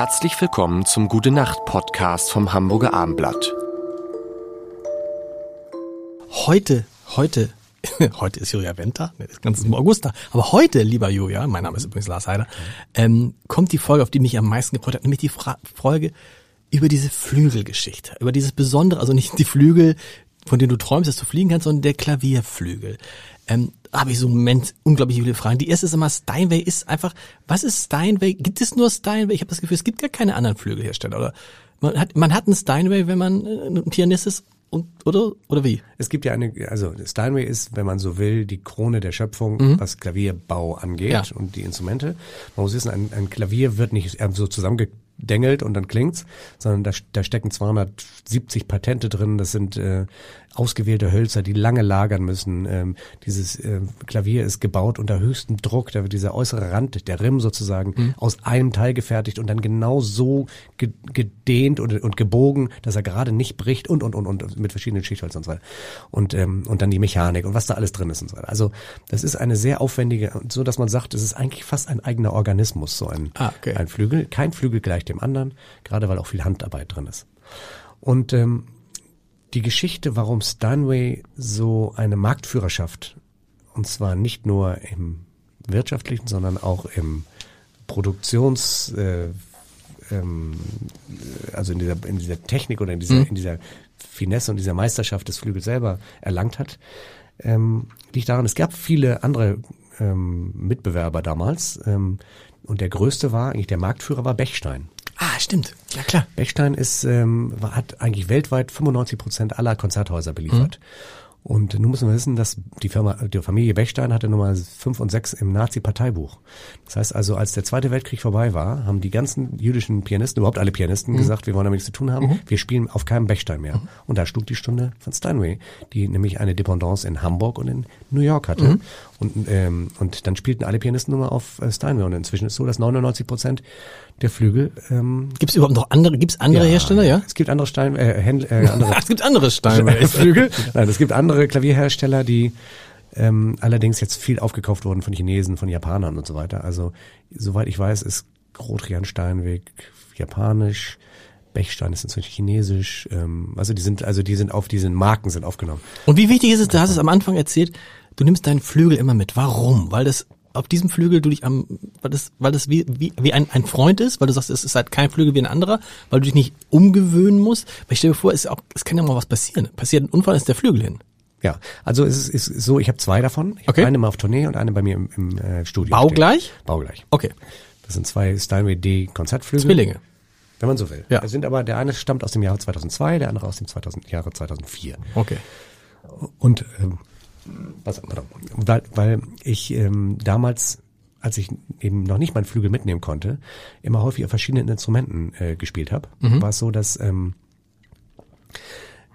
Herzlich willkommen zum Gute Nacht Podcast vom Hamburger Armblatt. Heute, heute, heute ist Julia Venter, ne, das Ganze ist im August da. Aber heute, lieber Julia, mein Name ist übrigens Lars Heider, ähm, kommt die Folge, auf die mich am meisten gefreut hat, nämlich die Fra Folge über diese Flügelgeschichte, über dieses Besondere, also nicht die Flügel, von denen du träumst, dass du fliegen kannst, sondern der Klavierflügel. Ähm, habe ich so Moment unglaublich viele Fragen. Die erste ist immer, Steinway ist einfach, was ist Steinway? Gibt es nur Steinway? Ich habe das Gefühl, es gibt gar keine anderen Flügelhersteller. Oder man hat, man hat einen Steinway, wenn man äh, ein Pianist ist und, oder, oder wie? Es gibt ja eine, also Steinway ist, wenn man so will, die Krone der Schöpfung, mhm. was Klavierbau angeht ja. und die Instrumente. Man muss wissen, ein, ein Klavier wird nicht so zusammenge dengelt und dann klingt's, sondern da, da stecken 270 Patente drin. Das sind äh, ausgewählte Hölzer, die lange lagern müssen. Ähm, dieses äh, Klavier ist gebaut unter höchstem Druck. Da wird dieser äußere Rand, der Rim sozusagen, mhm. aus einem Teil gefertigt und dann genau so ge gedehnt und, und gebogen, dass er gerade nicht bricht und und und und mit verschiedenen Schichthölzern und so weiter. Und ähm, und dann die Mechanik und was da alles drin ist und so weiter. Also das ist eine sehr aufwendige, so dass man sagt, es ist eigentlich fast ein eigener Organismus, so ein, ah, okay. ein Flügel. Kein Flügel gleich dem anderen, gerade weil auch viel Handarbeit drin ist. Und ähm, die Geschichte, warum Steinway so eine Marktführerschaft, und zwar nicht nur im wirtschaftlichen, sondern auch im Produktions, äh, ähm, also in dieser, in dieser Technik oder in dieser, mhm. in dieser Finesse und dieser Meisterschaft des Flügels selber erlangt hat, ähm, liegt daran, es gab viele andere ähm, Mitbewerber damals ähm, und der größte war, eigentlich der Marktführer war Bechstein. Ah, stimmt. Ja, klar. Bechstein ist, ähm, hat eigentlich weltweit 95 Prozent aller Konzerthäuser beliefert. Mhm. Und nun müssen wir wissen, dass die Firma, die Familie Bechstein hatte Nummer 5 und 6 im Nazi-Parteibuch. Das heißt also, als der Zweite Weltkrieg vorbei war, haben die ganzen jüdischen Pianisten, überhaupt alle Pianisten, mhm. gesagt, wir wollen damit nichts zu tun haben, mhm. wir spielen auf keinem Bechstein mehr. Mhm. Und da schlug die Stunde von Steinway, die nämlich eine Dependance in Hamburg und in New York hatte. Mhm. Und, ähm, und dann spielten alle Pianisten nur auf äh, Steinway. Und inzwischen ist so, dass 99 Prozent der Flügel. Ähm, gibt es überhaupt noch andere? Gibt es andere ja, Hersteller? Ja. Es gibt andere Stein, äh, Händler, äh, andere. es gibt andere Steinway-Flügel. Nein, es gibt andere Klavierhersteller, die ähm, allerdings jetzt viel aufgekauft wurden von Chinesen, von Japanern und so weiter. Also soweit ich weiß, ist Grotrian Steinweg japanisch. Bechstein ist inzwischen chinesisch. Ähm, also die sind, also die sind auf diesen Marken sind aufgenommen. Und wie wichtig ist es? Du hast es am Anfang erzählt du nimmst deinen Flügel immer mit. Warum? Weil das auf diesem Flügel du dich am, weil das, weil das wie, wie, wie ein, ein Freund ist, weil du sagst, es ist halt kein Flügel wie ein anderer, weil du dich nicht umgewöhnen musst. Weil ich stelle mir vor, es, auch, es kann ja mal was passieren. Passiert ein Unfall, ist der Flügel hin. Ja, also es ist, ist so, ich habe zwei davon. Ich okay. eine mal auf Tournee und eine bei mir im, im äh, Studio. Baugleich? Steht. Baugleich. Okay. Das sind zwei Steinway D Konzertflügel. Zwillinge. Wenn man so will. Ja. Das sind aber, der eine stammt aus dem Jahre 2002, der andere aus dem 2000, Jahre 2004. Okay. Und ähm, was, weil, weil ich ähm, damals, als ich eben noch nicht meinen Flügel mitnehmen konnte, immer häufig auf verschiedenen Instrumenten äh, gespielt habe, mhm. war es so, dass ähm,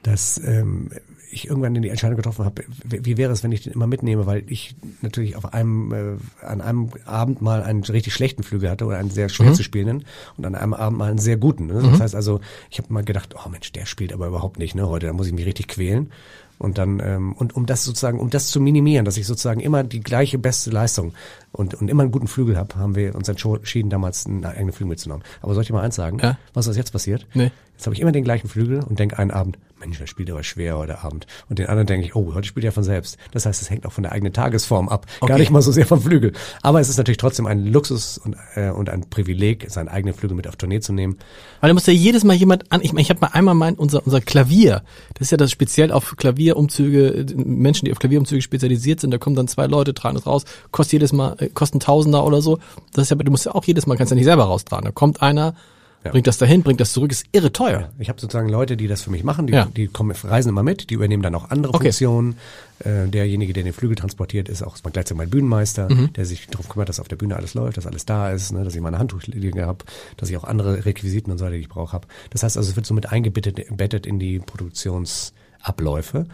dass ähm, ich irgendwann die Entscheidung getroffen habe, wie wäre es, wenn ich den immer mitnehme, weil ich natürlich auf einem äh, an einem Abend mal einen richtig schlechten Flügel hatte oder einen sehr schwer mhm. zu spielenden und an einem Abend mal einen sehr guten. Ne? Das mhm. heißt also, ich habe mal gedacht, oh Mensch, der spielt aber überhaupt nicht, ne? Heute, da muss ich mich richtig quälen. Und dann, ähm, und um das sozusagen, um das zu minimieren, dass ich sozusagen immer die gleiche beste Leistung und, und immer einen guten Flügel habe, haben wir uns entschieden, damals einen eigenen Flügel mitzunehmen. Aber soll ich dir mal eins sagen? Ja? Was ist jetzt passiert? Nee. Jetzt habe ich immer den gleichen Flügel und denke einen Abend, Mensch, der spielt aber schwer heute Abend. Und den anderen denke ich, oh, heute spielt er von selbst. Das heißt, es hängt auch von der eigenen Tagesform ab. Okay. Gar nicht mal so sehr vom Flügel. Aber es ist natürlich trotzdem ein Luxus und, äh, und ein Privileg, seinen eigenen Flügel mit auf Tournee zu nehmen. Weil da muss ja jedes Mal jemand an, ich meine, ich habe mal einmal mein, unser, unser Klavier, das ist ja das speziell auf Klavierumzüge, Menschen, die auf Klavierumzüge spezialisiert sind, da kommen dann zwei Leute, tragen das raus, kostet jedes Mal, äh, kosten Tausender oder so. Das ist ja, du musst ja auch jedes Mal, kannst ja nicht selber raustragen. Da kommt einer, ja. Bringt das dahin, bringt das zurück, ist irre teuer. Ja. Ich habe sozusagen Leute, die das für mich machen, die, ja. die kommen, reisen immer mit, die übernehmen dann auch andere okay. Funktionen. Äh, derjenige, der den Flügel transportiert, ist auch gleichzeitig mein Bühnenmeister, mhm. der sich darum kümmert, dass auf der Bühne alles läuft, dass alles da ist, ne, dass ich meine Handtuchliege habe, dass ich auch andere Requisiten und so weiter, die ich brauche, habe. Das heißt also, es wird somit eingebettet in die Produktions Abläufe.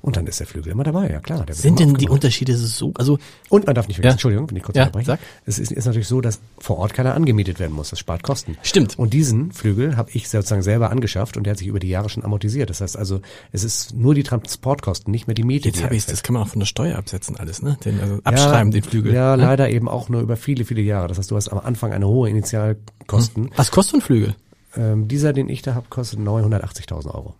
Und dann ist der Flügel immer dabei, ja klar. Sind denn die. Unterschiede so, also Und man darf nicht vergessen, Ja. Entschuldigung, wenn ich kurz Ja, unterbreche. sag. Es ist, ist natürlich so, dass vor Ort keiner angemietet werden muss. Das spart Kosten. Stimmt. Und diesen Flügel habe ich sozusagen selber angeschafft und der hat sich über die Jahre schon amortisiert. Das heißt also, es ist nur die Transportkosten, nicht mehr die Miete. jetzt habe ich, das kann man auch von der Steuer absetzen alles, ne? Den, also abschreiben, den Flügel. Ja, leider eben auch nur über viele, viele Jahre. Das heißt, du hast am Anfang eine hohe Initialkosten. Was kostet ein Flügel? Ähm, dieser, den ich da habe, kostet 980.000 Euro.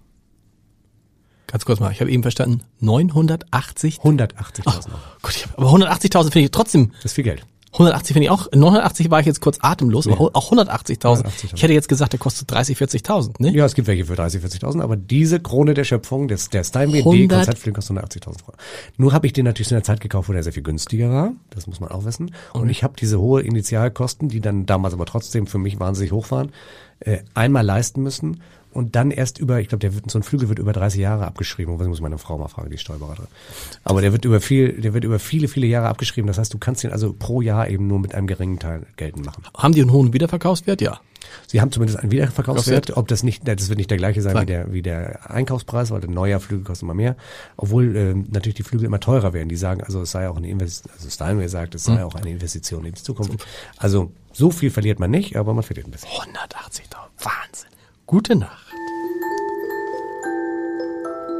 Ganz kurz mal, ich habe eben verstanden, 980. 180.000 Euro. Gott, aber 180.000 finde ich trotzdem, Das ist viel Geld. 180 finde ich auch, 980 war ich jetzt kurz atemlos, aber auch 180.000. 180.000. Ich hätte jetzt gesagt, der kostet 30, 40.000, ne? Ja, es gibt welche für 30.000, 40.000, aber diese Krone der Schöpfung, des, der Steinway 100 D-Konzertfilm kostet 180.000 Euro. Nur habe ich den natürlich zu einer Zeit gekauft, wo der sehr viel günstiger war. Das muss man auch wissen. Und ich habe diese hohe Initialkosten, die dann damals aber trotzdem für mich wahnsinnig hoch waren, äh, einmal leisten müssen und dann erst über, ich glaube, der wird, so ein Flügel wird über 30 Jahre abgeschrieben. Das muss ich meine Frau mal fragen, die Steuerberaterin. Aber der wird über viel, der wird über viele, viele Jahre abgeschrieben. Das heißt, du kannst ihn also pro Jahr eben nur mit einem geringen Teil geltend machen. Haben die einen hohen Wiederverkaufswert? Ja. Sie haben zumindest einen Wiederverkaufswert. Verkaufswert. Ob das nicht, das wird nicht der gleiche sein wie der, wie der Einkaufspreis, weil der neue Flügel kostet immer mehr. Obwohl ähm, natürlich die Flügel immer teurer werden. Die sagen, also es sei auch eine Investition, also Steinway sagt, es sei auch eine Investition in die Zukunft. Also so viel verliert man nicht, aber man verliert ein bisschen. 180.000. Wahnsinn. Gute Nacht.